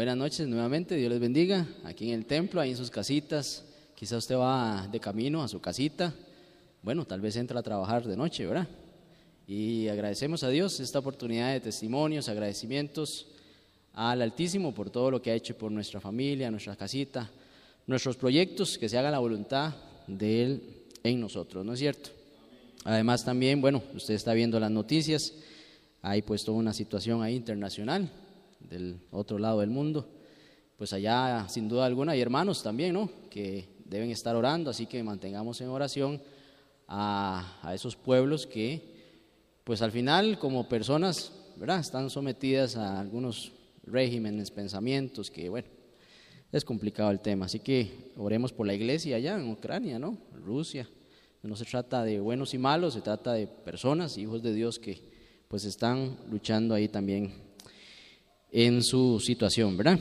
Buenas noches nuevamente, Dios les bendiga. Aquí en el templo, ahí en sus casitas. Quizá usted va de camino a su casita. Bueno, tal vez entra a trabajar de noche, ¿verdad? Y agradecemos a Dios esta oportunidad de testimonios, agradecimientos al Altísimo por todo lo que ha hecho por nuestra familia, nuestra casita, nuestros proyectos, que se haga la voluntad de Él en nosotros, ¿no es cierto? Además también, bueno, usted está viendo las noticias, hay puesto una situación ahí internacional del otro lado del mundo, pues allá sin duda alguna hay hermanos también, ¿no? Que deben estar orando, así que mantengamos en oración a, esos pueblos que, pues al final como personas, ¿verdad? Están sometidas a algunos regímenes, pensamientos que, bueno, es complicado el tema. Así que oremos por la iglesia allá en Ucrania, ¿no? Rusia. No se trata de buenos y malos, se trata de personas, hijos de Dios que pues están luchando ahí también en su situación, ¿verdad?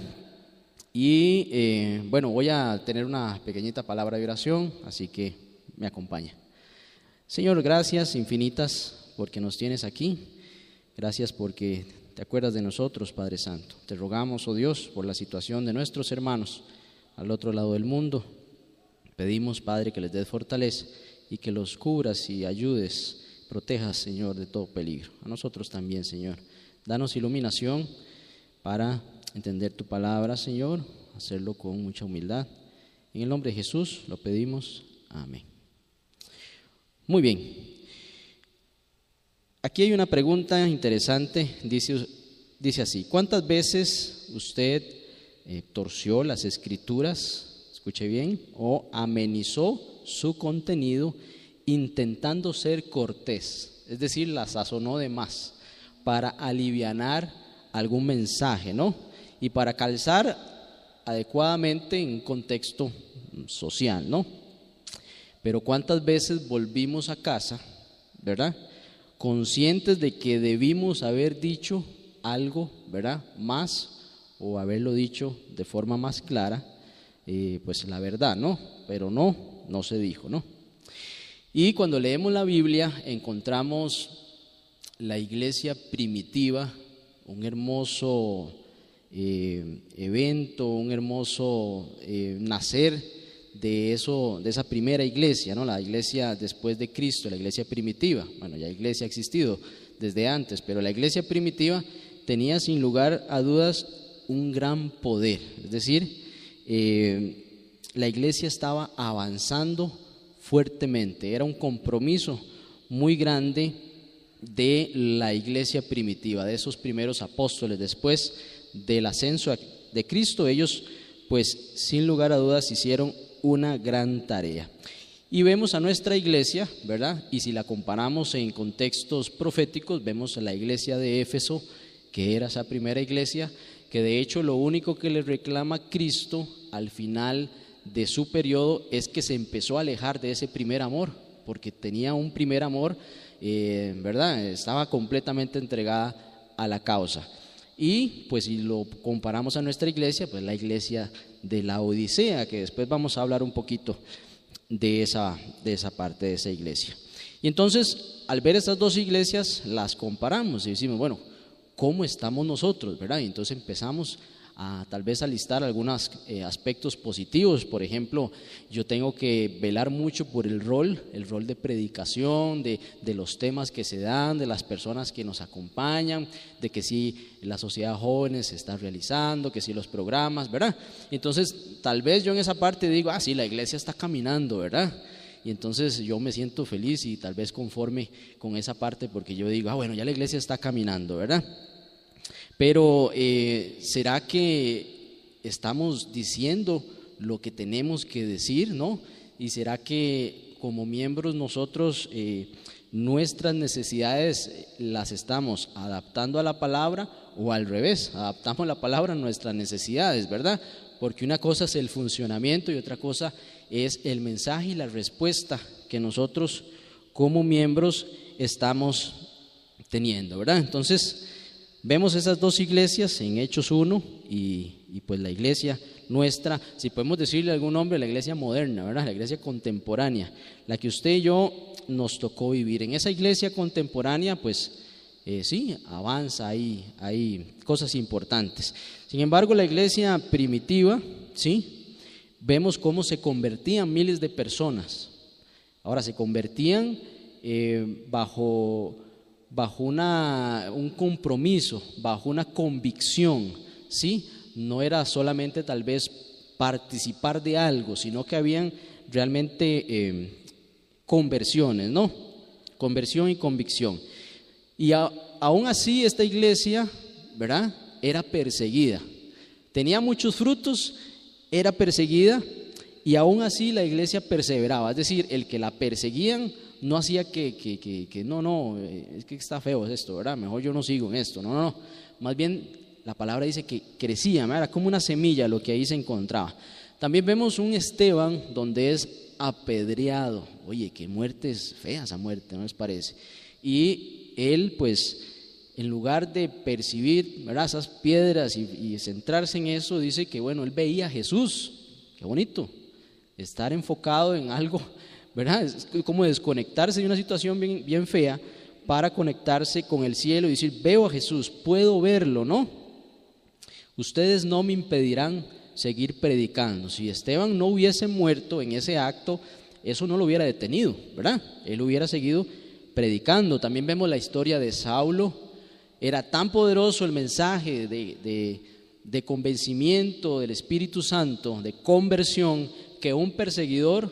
Y eh, bueno, voy a tener una pequeñita palabra de oración, así que me acompaña. Señor, gracias infinitas porque nos tienes aquí. Gracias porque te acuerdas de nosotros, Padre Santo. Te rogamos, oh Dios, por la situación de nuestros hermanos al otro lado del mundo. Pedimos, Padre, que les des fortaleza y que los cubras y ayudes, protejas, Señor, de todo peligro. A nosotros también, Señor. Danos iluminación para entender tu palabra, Señor, hacerlo con mucha humildad. En el nombre de Jesús lo pedimos. Amén. Muy bien. Aquí hay una pregunta interesante, dice, dice así, ¿cuántas veces usted eh, torció las escrituras, escuche bien, o amenizó su contenido intentando ser cortés? Es decir, la sazonó de más para alivianar algún mensaje, ¿no? Y para calzar adecuadamente en un contexto social, ¿no? Pero ¿cuántas veces volvimos a casa, verdad? conscientes de que debimos haber dicho algo, ¿verdad? Más o haberlo dicho de forma más clara, eh, pues la verdad, ¿no? Pero no, no se dijo, ¿no? Y cuando leemos la Biblia encontramos la iglesia primitiva, un hermoso eh, evento, un hermoso eh, nacer de, eso, de esa primera iglesia, ¿no? la iglesia después de Cristo, la iglesia primitiva. Bueno, ya iglesia ha existido desde antes, pero la iglesia primitiva tenía sin lugar a dudas un gran poder. Es decir, eh, la iglesia estaba avanzando fuertemente, era un compromiso muy grande de la iglesia primitiva, de esos primeros apóstoles. Después del ascenso de Cristo, ellos pues sin lugar a dudas hicieron una gran tarea. Y vemos a nuestra iglesia, ¿verdad? Y si la comparamos en contextos proféticos, vemos a la iglesia de Éfeso, que era esa primera iglesia, que de hecho lo único que le reclama Cristo al final de su periodo es que se empezó a alejar de ese primer amor, porque tenía un primer amor, eh, ¿verdad? Estaba completamente entregada a la causa. Y pues si lo comparamos a nuestra iglesia, pues la iglesia de la Odisea, que después vamos a hablar un poquito de esa, de esa parte de esa iglesia. Y entonces, al ver estas dos iglesias, las comparamos y decimos, bueno, ¿cómo estamos nosotros? ¿verdad? Y entonces empezamos tal vez a listar algunos eh, aspectos positivos. Por ejemplo, yo tengo que velar mucho por el rol, el rol de predicación, de, de, los temas que se dan, de las personas que nos acompañan, de que si la sociedad jóvenes se está realizando, que si los programas, ¿verdad? Entonces, tal vez yo en esa parte digo, ah, sí, la iglesia está caminando, ¿verdad? y entonces yo me siento feliz y tal vez conforme con esa parte porque yo digo, ah, bueno, ya la iglesia está caminando, ¿verdad? Pero eh, ¿será que estamos diciendo lo que tenemos que decir, no? ¿Y será que como miembros nosotros eh, nuestras necesidades las estamos adaptando a la palabra o al revés? Adaptamos la palabra a nuestras necesidades, ¿verdad? Porque una cosa es el funcionamiento y otra cosa es el mensaje y la respuesta que nosotros como miembros estamos teniendo, ¿verdad? Entonces, Vemos esas dos iglesias en Hechos 1 y, pues la iglesia nuestra, si podemos decirle algún nombre, la iglesia moderna, ¿verdad? La iglesia contemporánea, la que usted y yo nos tocó vivir. En esa iglesia contemporánea, pues eh, sí, avanza, hay, hay cosas importantes. Sin embargo, la iglesia primitiva, sí, vemos cómo se convertían miles de personas. Ahora, se convertían eh, bajo, bajo una, un compromiso, bajo una convicción, ¿sí? No era solamente tal vez participar de algo, sino que habían realmente eh, conversiones, ¿no? Conversión y convicción. Y aún así esta iglesia, ¿verdad? Era perseguida. Tenía muchos frutos, era perseguida y aún así la iglesia perseveraba. Es decir, el que la perseguían no hacía que, que, que, no, no, eh, es que está feo esto, ¿verdad? Mejor yo no sigo en esto. No, no, no. Más bien la palabra dice que crecía, era como una semilla lo que ahí se encontraba. También vemos un Esteban donde es apedreado. Oye, qué muerte es fea esa muerte, ¿no les parece? Y él, pues, en lugar de percibir esas piedras y, y, centrarse en eso, dice que, bueno, él veía a Jesús. Qué bonito. Estar enfocado en algo ¿verdad? Es como desconectarse de una situación bien, bien fea para conectarse con el cielo y decir, veo a Jesús, puedo verlo, ¿no? Ustedes no me impedirán seguir predicando. Si Esteban no hubiese muerto en ese acto, eso no lo hubiera detenido, ¿verdad? Él hubiera seguido predicando. También vemos la historia de Saulo. Era tan poderoso el mensaje de, de, de convencimiento del Espíritu Santo, de conversión, que un perseguidor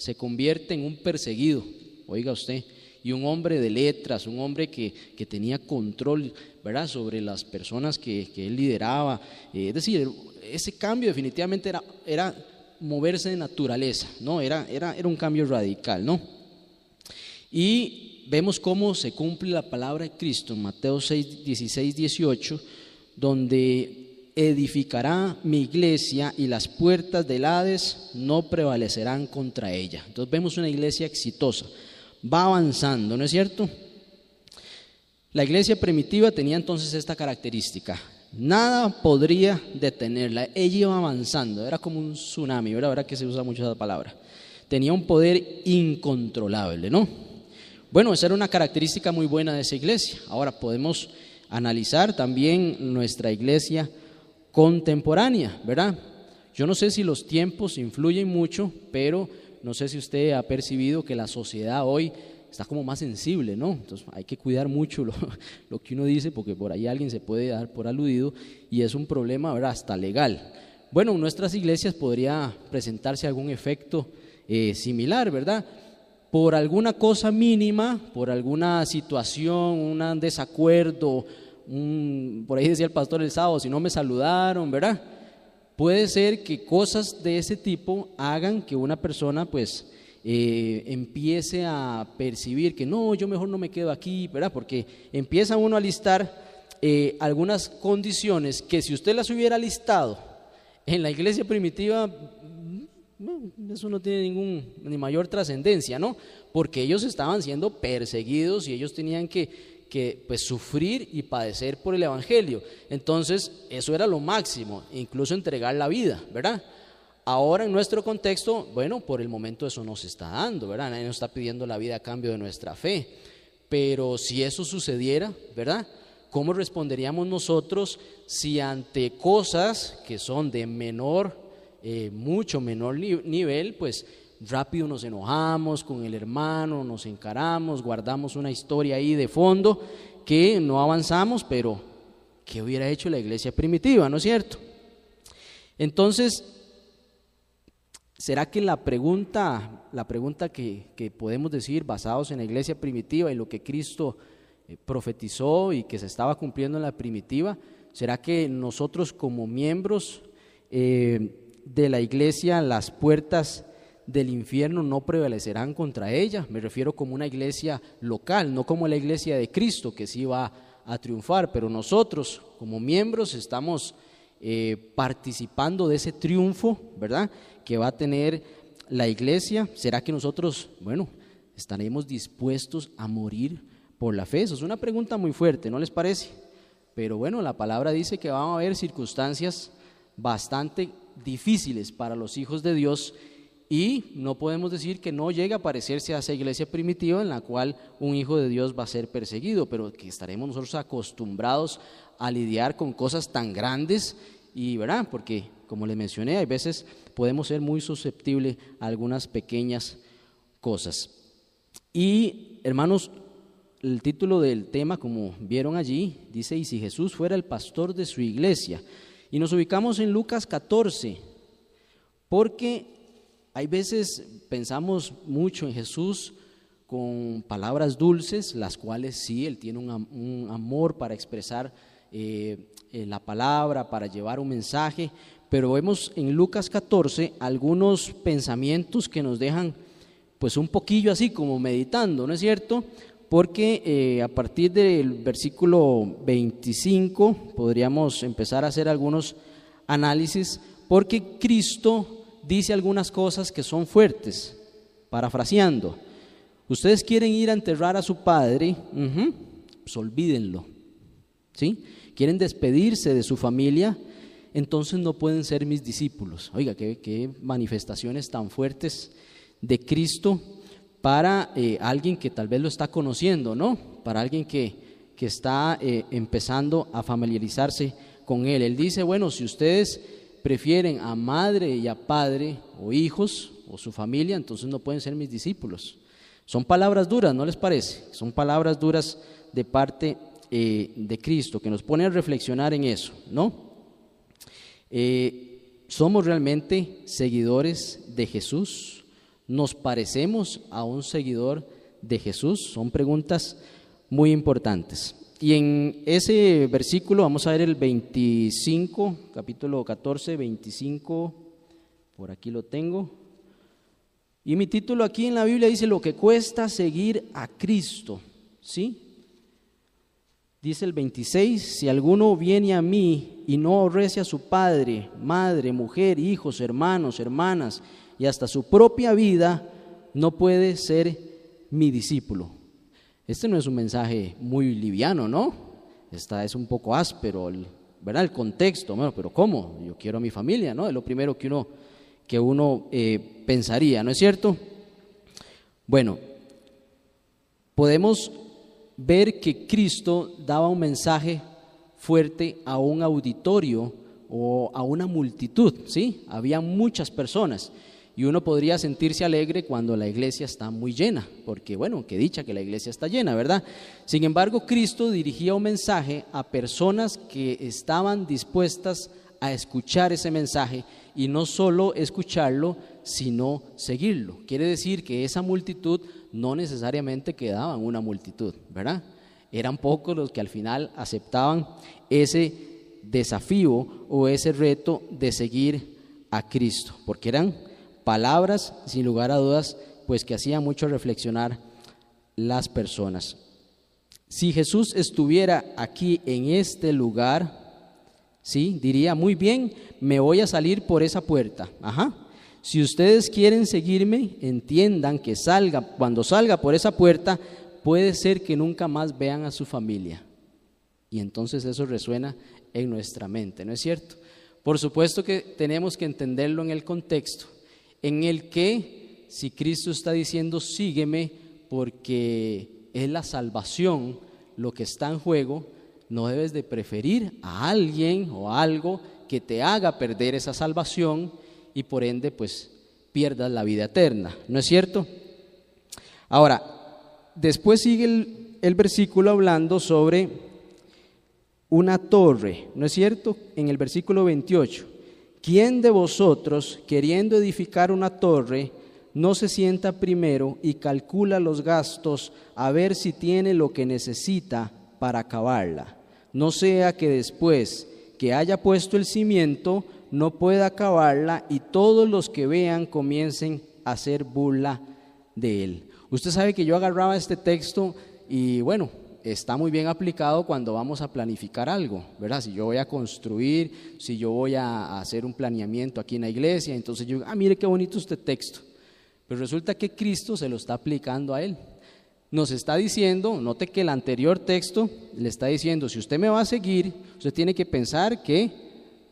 se convierte en un perseguido, oiga usted, y un hombre de letras, un hombre que, tenía control ¿verdad? sobre las personas que, él lideraba. Eh, es decir, ese cambio definitivamente era, era moverse de naturaleza, ¿no? Era, era, era un cambio radical, ¿no? Y vemos cómo se cumple la palabra de Cristo en Mateo 6, 16, 18, donde edificará mi iglesia y las puertas del Hades no prevalecerán contra ella. Entonces vemos una iglesia exitosa, va avanzando, ¿no es cierto? La iglesia primitiva tenía entonces esta característica, nada podría detenerla, ella iba avanzando, era como un tsunami, ¿verdad? Ahora que se usa mucho esa palabra. Tenía un poder incontrolable, ¿no? Bueno, esa era una característica muy buena de esa iglesia. Ahora podemos analizar también nuestra iglesia contemporánea, ¿verdad? Yo no sé si los tiempos influyen mucho, pero no sé si usted ha percibido que la sociedad hoy está como más sensible, ¿no? Entonces hay que cuidar mucho lo, que uno dice porque por ahí alguien se puede dar por aludido y es un problema, ¿verdad? Hasta legal. Bueno, en nuestras iglesias podría presentarse algún efecto eh, similar, ¿verdad? Por alguna cosa mínima, por alguna situación, un desacuerdo, por ahí decía el pastor el sábado, si no me saludaron, ¿verdad? Puede ser que cosas de ese tipo hagan que una persona pues eh, empiece a percibir que no, yo mejor no me quedo aquí, ¿verdad? Porque empieza uno a listar eh, algunas condiciones que si usted las hubiera listado en la iglesia primitiva, mm, eso no tiene ningún, ni mayor trascendencia, ¿no? Porque ellos estaban siendo perseguidos y ellos tenían que que pues sufrir y padecer por el Evangelio. Entonces, eso era lo máximo, incluso entregar la vida, ¿verdad? Ahora en nuestro contexto, bueno, por el momento eso no se está dando, ¿verdad? Nadie nos está pidiendo la vida a cambio de nuestra fe. Pero si eso sucediera, ¿verdad? ¿Cómo responderíamos nosotros si ante cosas que son de menor, eh, mucho menor nivel, pues rápido nos enojamos con el hermano, nos encaramos, guardamos una historia ahí de fondo que no avanzamos, pero ¿qué hubiera hecho la iglesia primitiva, no es cierto? Entonces, ¿será que la pregunta, la pregunta que, que podemos decir basados en la iglesia primitiva y lo que Cristo eh, profetizó y que se estaba cumpliendo en la primitiva, ¿será que nosotros como miembros eh, de la iglesia las puertas del infierno no prevalecerán contra ella. Me refiero como una iglesia local, no como la iglesia de Cristo que sí va a triunfar, pero nosotros como miembros estamos eh, participando de ese triunfo, ¿verdad? Que va a tener la iglesia. ¿Será que nosotros, bueno, estaremos dispuestos a morir por la fe? Eso es una pregunta muy fuerte, ¿no les parece? Pero bueno, la palabra dice que van a haber circunstancias bastante difíciles para los hijos de Dios y no podemos decir que no llegue a parecerse a esa iglesia primitiva en la cual un hijo de Dios va a ser perseguido, pero que estaremos nosotros acostumbrados a lidiar con cosas tan grandes y, ¿verdad? Porque, como les mencioné, hay veces podemos ser muy susceptibles a algunas pequeñas cosas. Y, hermanos, el título del tema, como vieron allí, dice, y si Jesús fuera el pastor de su iglesia. Y nos ubicamos en Lucas 14, porque hay veces pensamos mucho en Jesús con palabras dulces, las cuales sí, Él tiene un, amor para expresar eh, eh, la palabra, para llevar un mensaje, pero vemos en Lucas 14 algunos pensamientos que nos dejan pues un poquillo así como meditando, ¿no es cierto? Porque eh, a partir del versículo 25 podríamos empezar a hacer algunos análisis, porque Cristo dice algunas cosas que son fuertes, parafraseando. Ustedes quieren ir a enterrar a su padre, pues olvídenlo. ¿Sí? Quieren despedirse de su familia, entonces no pueden ser mis discípulos. Oiga, qué, manifestaciones tan fuertes de Cristo para eh, alguien que tal vez lo está conociendo, ¿no? Para alguien que, está eh, empezando a familiarizarse con Él. Él dice, bueno, si ustedes prefieren a madre y a padre o hijos o su familia, entonces no pueden ser mis discípulos. Son palabras duras, ¿no les parece? Son palabras duras de parte eh, de Cristo, que nos pone a reflexionar en eso, ¿no? Eh, ¿Somos realmente seguidores de Jesús? ¿Nos parecemos a un seguidor de Jesús? Son preguntas muy importantes. Y en ese versículo vamos a ver el 25, capítulo 14, 25, por aquí lo tengo. Y mi título aquí en la Biblia dice lo que cuesta seguir a Cristo, ¿sí? Dice el 26, si alguno viene a mí y no aborrece a su padre, madre, mujer, hijos, hermanos, hermanas y hasta su propia vida, no puede ser mi discípulo. Este no es un mensaje muy liviano, ¿no? Esta es un poco áspero, ¿verdad? El contexto, bueno, pero ¿cómo? Yo quiero a mi familia, ¿no? Es lo primero que uno, que uno eh, pensaría, ¿no es cierto? Bueno, podemos ver que Cristo daba un mensaje fuerte a un auditorio o a una multitud, ¿sí? Había muchas personas. Y uno podría sentirse alegre cuando la iglesia está muy llena, porque bueno, que dicha que la iglesia está llena, ¿verdad? Sin embargo, Cristo dirigía un mensaje a personas que estaban dispuestas a escuchar ese mensaje y no solo escucharlo, sino seguirlo. Quiere decir que esa multitud no necesariamente quedaba en una multitud, ¿verdad? Eran pocos los que al final aceptaban ese desafío o ese reto de seguir a Cristo, porque eran palabras, sin lugar a dudas, pues que hacía mucho reflexionar las personas. Si Jesús estuviera aquí en este lugar, sí, diría, muy bien, me voy a salir por esa puerta. Ajá. Si ustedes quieren seguirme, entiendan que salga, cuando salga por esa puerta, puede ser que nunca más vean a su familia. Y entonces eso resuena en nuestra mente, ¿no es cierto? Por supuesto que tenemos que entenderlo en el contexto en el que si Cristo está diciendo sígueme porque es la salvación lo que está en juego, no debes de preferir a alguien o algo que te haga perder esa salvación y por ende pues pierdas la vida eterna, ¿no es cierto? Ahora, después sigue el, el versículo hablando sobre una torre, ¿no es cierto? En el versículo 28. ¿Quién de vosotros, queriendo edificar una torre, no se sienta primero y calcula los gastos a ver si tiene lo que necesita para acabarla? No sea que después que haya puesto el cimiento, no pueda acabarla y todos los que vean comiencen a hacer burla de él. Usted sabe que yo agarraba este texto y bueno, está muy bien aplicado cuando vamos a planificar algo, ¿verdad? Si yo voy a construir, si yo voy a hacer un planeamiento aquí en la iglesia, entonces yo, ah, mire qué bonito este texto. Pero resulta que Cristo se lo está aplicando a él. Nos está diciendo, note que el anterior texto le está diciendo, si usted me va a seguir, usted tiene que pensar que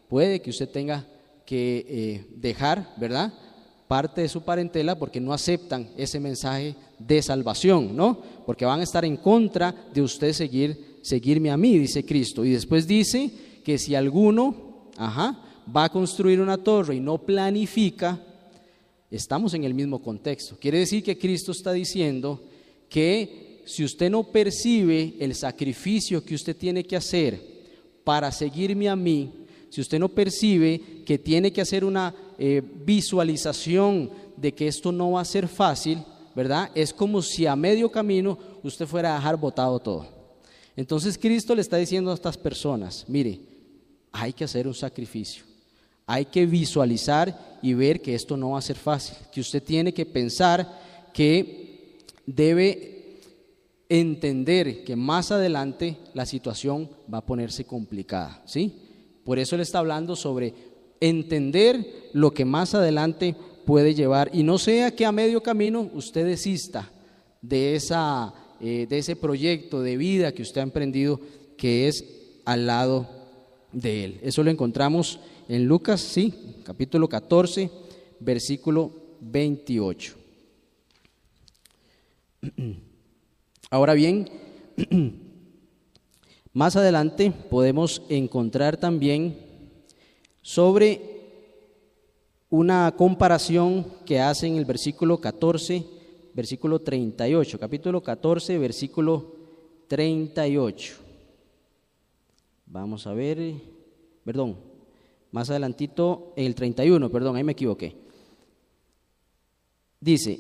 puede que usted tenga que eh, dejar, ¿verdad? Parte de su parentela porque no aceptan ese mensaje de salvación, ¿no? Porque van a estar en contra de usted seguir, seguirme a mí, dice Cristo. Y después dice que si alguno, ajá, va a construir una torre y no planifica, estamos en el mismo contexto. Quiere decir que Cristo está diciendo que si usted no percibe el sacrificio que usted tiene que hacer para seguirme a mí, si usted no percibe que tiene que hacer una eh, visualización de que esto no va a ser fácil, ¿verdad? Es como si a medio camino usted fuera a dejar botado todo. Entonces Cristo le está diciendo a estas personas, mire, hay que hacer un sacrificio, hay que visualizar y ver que esto no va a ser fácil, que usted tiene que pensar que debe entender que más adelante la situación va a ponerse complicada, ¿sí? Por eso le está hablando sobre entender lo que más adelante puede llevar y no sea que a medio camino usted desista de, esa, eh, de ese proyecto de vida que usted ha emprendido que es al lado de él. Eso lo encontramos en Lucas, sí, capítulo 14, versículo 28. Ahora bien, más adelante podemos encontrar también sobre una comparación que hace en el versículo 14, versículo 38, capítulo 14, versículo 38. Vamos a ver, perdón, más adelantito, el 31, perdón, ahí me equivoqué. Dice,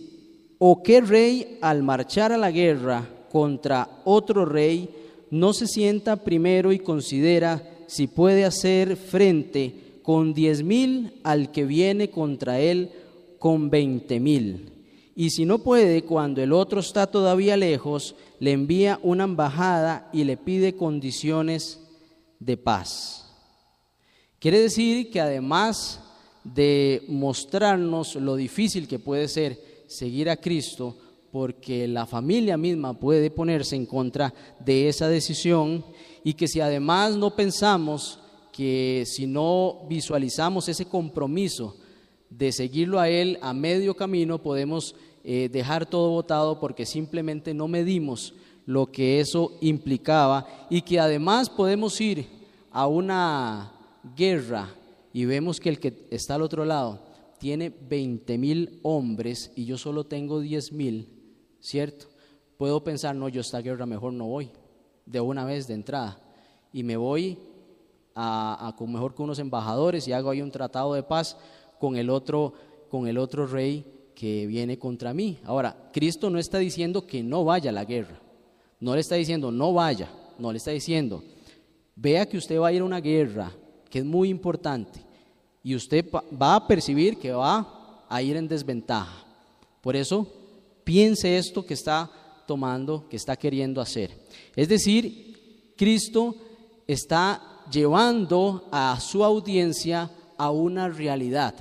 ¿o qué rey al marchar a la guerra contra otro rey no se sienta primero y considera si puede hacer frente con diez mil al que viene contra él con veinte mil. Y si no puede, cuando el otro está todavía lejos, le envía una embajada y le pide condiciones de paz. Quiere decir que además de mostrarnos lo difícil que puede ser seguir a Cristo, porque la familia misma puede ponerse en contra de esa decisión, y que si además no pensamos que si no visualizamos ese compromiso de seguirlo a Él a medio camino, podemos eh, dejar todo votado porque simplemente no medimos lo que eso implicaba y que además podemos ir a una guerra y vemos que el que está al otro lado tiene 20 mil hombres y yo solo tengo 10 mil, ¿cierto? Puedo pensar, no, yo esta guerra mejor no voy, de una vez de entrada, y me voy a, con mejor que unos embajadores y hago ahí un tratado de paz con el otro, con el otro rey que viene contra mí. Ahora, Cristo no está diciendo que no vaya a la guerra, no le está diciendo no vaya, no le está diciendo vea que usted va a ir a una guerra que es muy importante y usted va a percibir que va a ir en desventaja. Por eso, piense esto que está tomando, que está queriendo hacer. Es decir, Cristo está llevando a su audiencia a una realidad.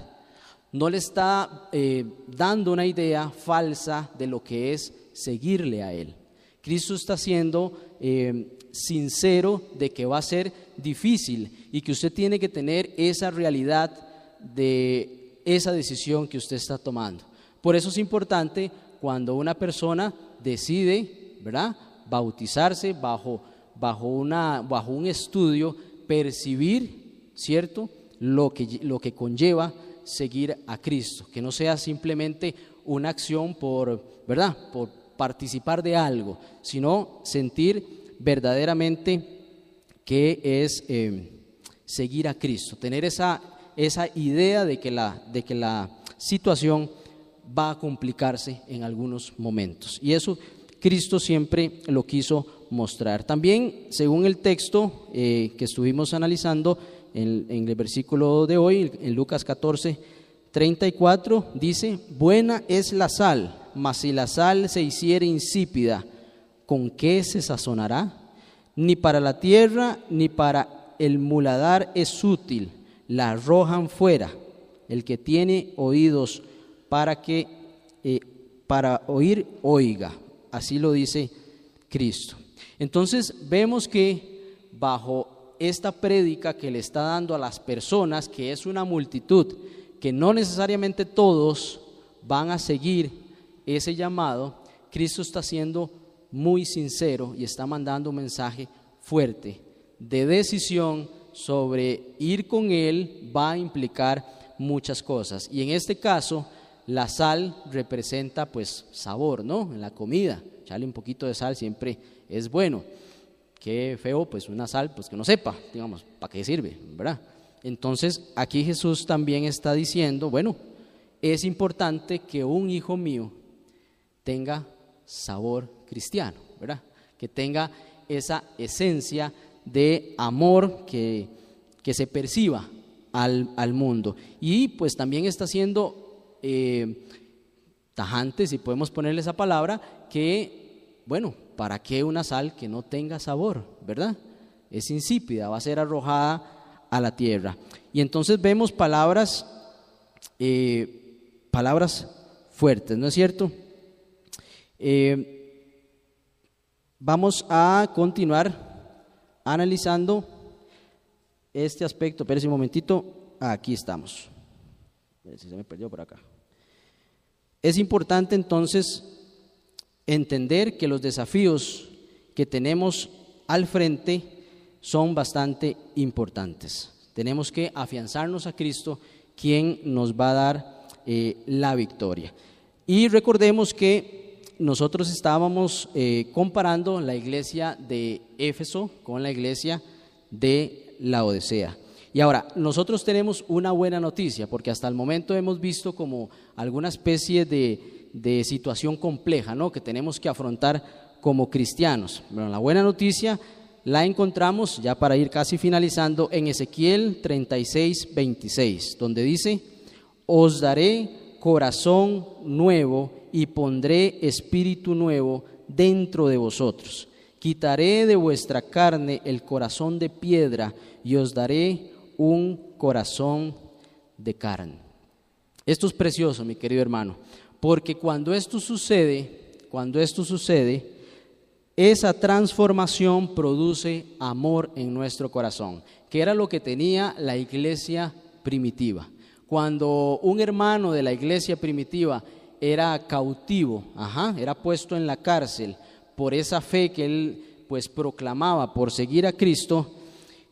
No le está eh, dando una idea falsa de lo que es seguirle a Él. Cristo está siendo eh, sincero de que va a ser difícil y que usted tiene que tener esa realidad de esa decisión que usted está tomando. Por eso es importante cuando una persona decide, ¿verdad?, bautizarse bajo, bajo, un estudio percibir, ¿cierto?, lo que, lo que conlleva seguir a Cristo, que no sea simplemente una acción por, ¿verdad?, por participar de algo, sino sentir verdaderamente que es eh, seguir a Cristo, tener esa, esa idea de que, la, de que la situación va a complicarse en algunos momentos. Y eso Cristo siempre lo quiso mostrar. También, según el texto eh, que estuvimos analizando en, el versículo de hoy, en Lucas 14, 34, dice, buena es la sal, mas si la sal se hiciere insípida, ¿con qué se sazonará? Ni para la tierra ni para el muladar es útil, la arrojan fuera. El que tiene oídos para que eh, para oír oiga. Así lo dice Cristo. Entonces vemos que bajo esta prédica que le está dando a las personas, que es una multitud, que no necesariamente todos van a seguir ese llamado, Cristo está siendo muy sincero y está mandando un mensaje fuerte de decisión sobre ir con Él va a implicar muchas cosas. Y en este caso, la sal representa pues sabor, ¿no? En la comida. Echarle un poquito de sal siempre es bueno. Qué feo, pues una sal, pues que no sepa, digamos, ¿para qué sirve? ¿Verdad? Entonces, aquí Jesús también está diciendo, bueno, es importante que un hijo mío tenga sabor cristiano, ¿verdad? Que tenga esa esencia de amor que, que se perciba al, al, mundo. Y pues también está siendo eh, si podemos ponerle esa palabra, que, bueno, ¿para qué una sal que no tenga sabor, verdad? Es insípida, va a ser arrojada a la tierra. Y entonces vemos palabras, eh, palabras fuertes, ¿no es cierto? Eh, vamos a continuar analizando este aspecto. Espérense un momentito. Aquí estamos. Se me perdió por acá. Es importante entonces entender que los desafíos que tenemos al frente son bastante importantes. Tenemos que afianzarnos a Cristo, quien nos va a dar eh, la victoria. Y recordemos que nosotros estábamos eh, comparando la iglesia de Éfeso con la iglesia de la Odisea. Y ahora, nosotros tenemos una buena noticia, porque hasta el momento hemos visto como alguna especie de, situación compleja, ¿no? Que tenemos que afrontar como cristianos. Bueno, la buena noticia la encontramos, ya para ir casi finalizando, en Ezequiel 36, 26, donde dice, os daré corazón nuevo y pondré espíritu nuevo dentro de vosotros. Quitaré de vuestra carne el corazón de piedra y os daré un corazón de carne. Esto es precioso, mi querido hermano, porque cuando esto sucede, cuando esto sucede, esa transformación produce amor en nuestro corazón, que era lo que tenía la iglesia primitiva. Cuando un hermano de la iglesia primitiva era cautivo, ajá, era puesto en la cárcel por esa fe que él pues proclamaba por seguir a Cristo,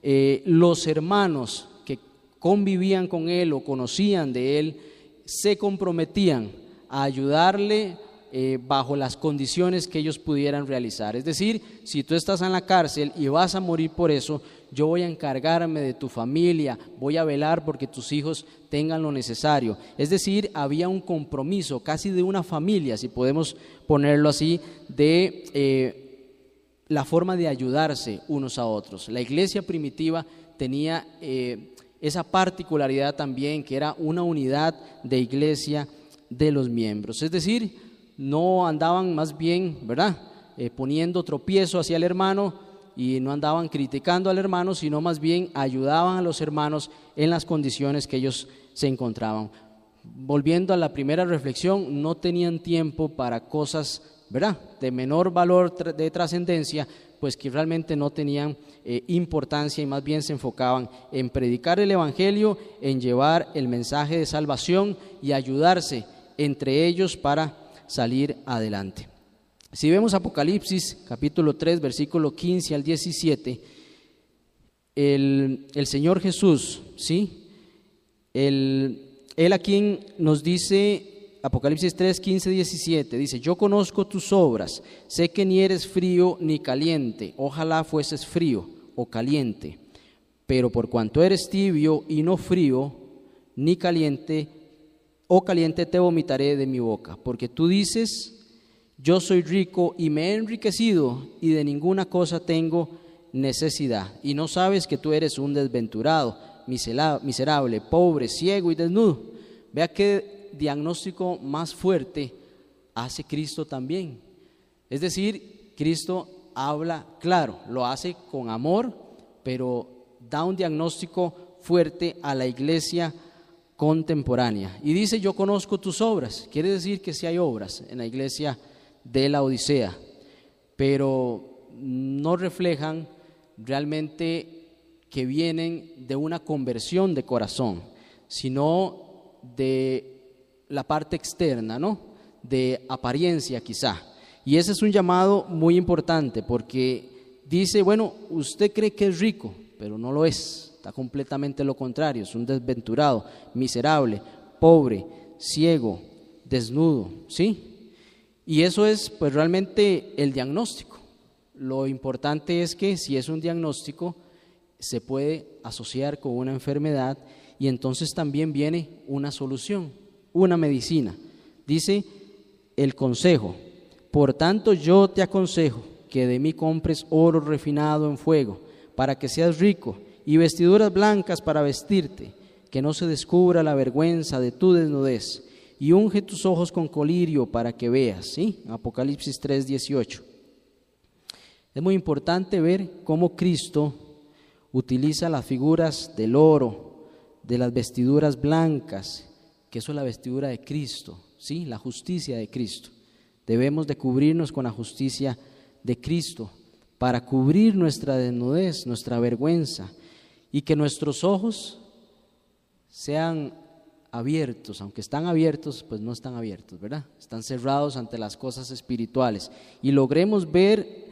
eh, los hermanos que convivían con él o conocían de él se comprometían a ayudarle eh, bajo las condiciones que ellos pudieran realizar. Es decir, si tú estás en la cárcel y vas a morir por eso, yo voy a encargarme de tu familia, voy a velar porque tus hijos tengan lo necesario. Es decir, había un compromiso casi de una familia, si podemos ponerlo así, de eh, la forma de ayudarse unos a otros. La iglesia primitiva tenía eh, esa particularidad también, que era una unidad de iglesia de los miembros. Es decir, no andaban más bien, ¿verdad? Eh, poniendo tropiezo hacia el hermano y no andaban criticando al hermano, sino más bien ayudaban a los hermanos en las condiciones que ellos se encontraban. Volviendo a la primera reflexión, no tenían tiempo para cosas, ¿verdad?, de menor valor de trascendencia, pues que realmente no tenían eh, importancia y más bien se enfocaban en predicar el Evangelio, en llevar el mensaje de salvación y ayudarse entre ellos para salir adelante. Si vemos Apocalipsis capítulo 3, versículo 15 al 17, el, el Señor Jesús, ¿sí? El, él a quien nos dice, Apocalipsis 3, 15, 17, dice, yo conozco tus obras, sé que ni eres frío ni caliente, ojalá fueses frío o caliente, pero por cuanto eres tibio y no frío ni caliente, o caliente te vomitaré de mi boca, porque tú dices, yo soy rico y me he enriquecido y de ninguna cosa tengo necesidad, y no sabes que tú eres un desventurado, miserable, pobre, ciego y desnudo. Vea qué diagnóstico más fuerte hace Cristo también. Es decir, Cristo habla claro, lo hace con amor, pero da un diagnóstico fuerte a la iglesia contemporánea. Y dice, yo conozco tus obras. Quiere decir que sí hay obras en la iglesia de la Odisea, pero no reflejan realmente que vienen de una conversión de corazón, sino de la parte externa, ¿no? De apariencia quizá. Y ese es un llamado muy importante porque dice, bueno, usted cree que es rico, pero no lo es, está completamente lo contrario, es un desventurado, miserable, pobre, ciego, desnudo, ¿sí? Y eso es pues realmente el diagnóstico. Lo importante es que si es un diagnóstico, se puede asociar con una enfermedad y entonces también viene una solución, una medicina. Dice el consejo, por tanto yo te aconsejo que de mí compres oro refinado en fuego, para que seas rico, y vestiduras blancas para vestirte, que no se descubra la vergüenza de tu desnudez, y unge tus ojos con colirio para que veas. ¿sí? Apocalipsis 3:18. Es muy importante ver cómo Cristo utiliza las figuras del oro, de las vestiduras blancas, que eso es la vestidura de Cristo, ¿sí? la justicia de Cristo. Debemos de cubrirnos con la justicia de Cristo para cubrir nuestra desnudez, nuestra vergüenza, y que nuestros ojos sean abiertos, aunque están abiertos, pues no están abiertos, ¿verdad? Están cerrados ante las cosas espirituales y logremos ver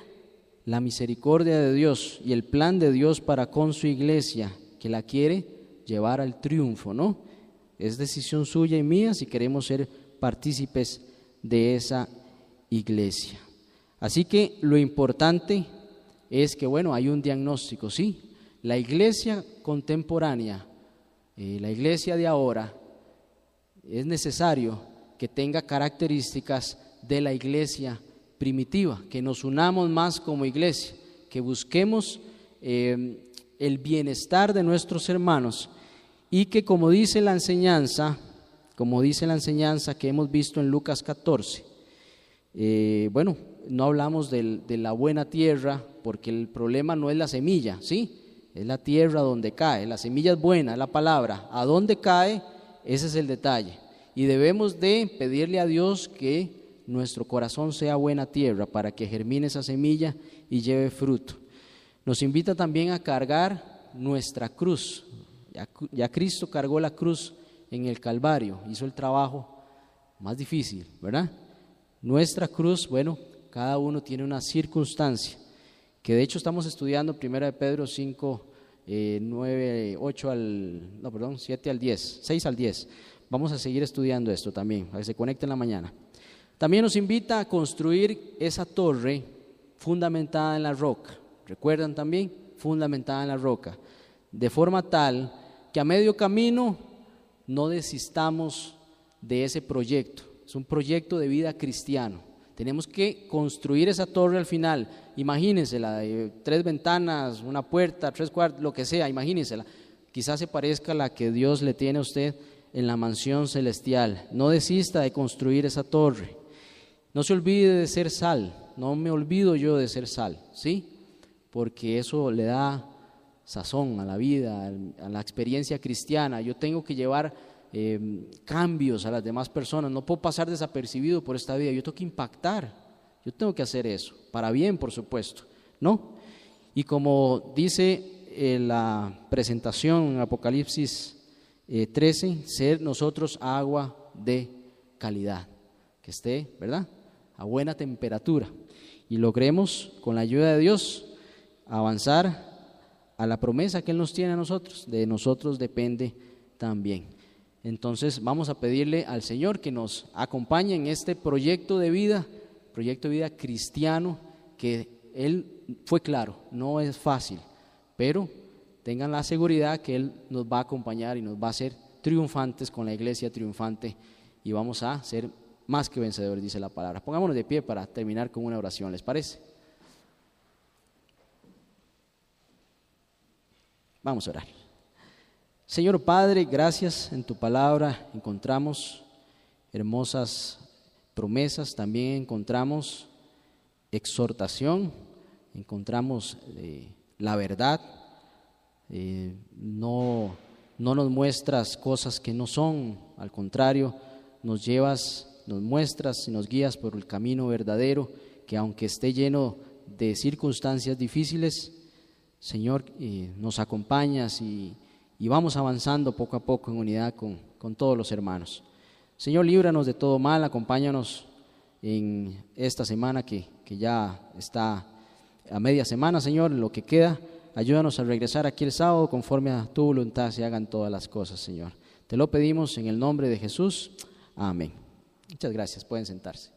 la misericordia de Dios y el plan de Dios para con su iglesia, que la quiere llevar al triunfo, ¿no? Es decisión suya y mía si queremos ser partícipes de esa iglesia. Así que lo importante es que, bueno, hay un diagnóstico, sí. La iglesia contemporánea, eh, la iglesia de ahora, es necesario que tenga características de la iglesia primitiva, que nos unamos más como iglesia, que busquemos eh, el bienestar de nuestros hermanos y que como dice la enseñanza, como dice la enseñanza que hemos visto en Lucas 14, eh, bueno, no hablamos de la buena tierra porque el problema no es la semilla, ¿sí? Es la tierra donde cae, la semilla es buena, es la palabra. ¿A dónde cae? Ese es el detalle. Y debemos de pedirle a Dios que nuestro corazón sea buena tierra para que germine esa semilla y lleve fruto. Nos invita también a cargar nuestra cruz. Ya, Cristo cargó la cruz en el Calvario, hizo el trabajo más difícil, ¿verdad? Nuestra cruz, bueno, cada uno tiene una circunstancia, que de hecho estamos estudiando 1 de Pedro 5, 9, 8 al, no, perdón, 7 al 10, 6 al 10. Vamos a seguir estudiando esto también, para que se conecte en la mañana. También nos invita a construir esa torre fundamentada en la roca. ¿Recuerdan también? Fundamentada en la roca. De forma tal que a medio camino no desistamos de ese proyecto. Es un proyecto de vida cristiano. Tenemos que construir esa torre al final. Imagínensela, de tres ventanas, una puerta, tres cuartos, lo que sea, imagínensela. Quizás se parezca a la que Dios le tiene a usted en la mansión celestial. No desista de construir esa torre. No se olvide de ser sal. No me olvido yo de ser sal, ¿sí? Porque eso le da sazón a la vida, a la experiencia cristiana. Yo tengo que llevar em, cambios a las demás personas. No puedo pasar desapercibido por esta vida. Yo tengo que impactar. Yo tengo que hacer eso. Para bien, por supuesto. ¿No? Y como dice eh, la presentación en Apocalipsis 13, eh, ser nosotros agua de calidad, que esté, ¿verdad? A buena temperatura. Y logremos, con la ayuda de Dios, avanzar a la promesa que Él nos tiene a nosotros. De nosotros depende también. Entonces vamos a pedirle al Señor que nos acompañe en este proyecto de vida, proyecto de vida cristiano, que Él fue claro, no es fácil, pero tengan la seguridad que Él nos va a acompañar y nos va a hacer triunfantes con la iglesia triunfante y vamos a ser más que vencedores, dice la palabra. Pongámonos de pie para terminar con una oración, ¿les parece? Vamos a orar. Señor Padre, gracias en tu palabra. Encontramos hermosas promesas, también encontramos exhortación, encontramos eh, la verdad. Eh, no, no nos muestras cosas que no son, al contrario, nos llevas, nos muestras y nos guías por el camino verdadero, que aunque esté lleno de circunstancias difíciles, Señor, eh, nos acompañas y, y, vamos avanzando poco a poco en unidad con, con todos los hermanos. Señor, líbranos de todo mal, acompáñanos en esta semana que, que ya está a media semana, Señor, en lo que queda. Ayúdanos a regresar aquí el sábado conforme a tu voluntad se hagan todas las cosas, Señor. Te lo pedimos en el nombre de Jesús. Amén. Muchas gracias. Pueden sentarse.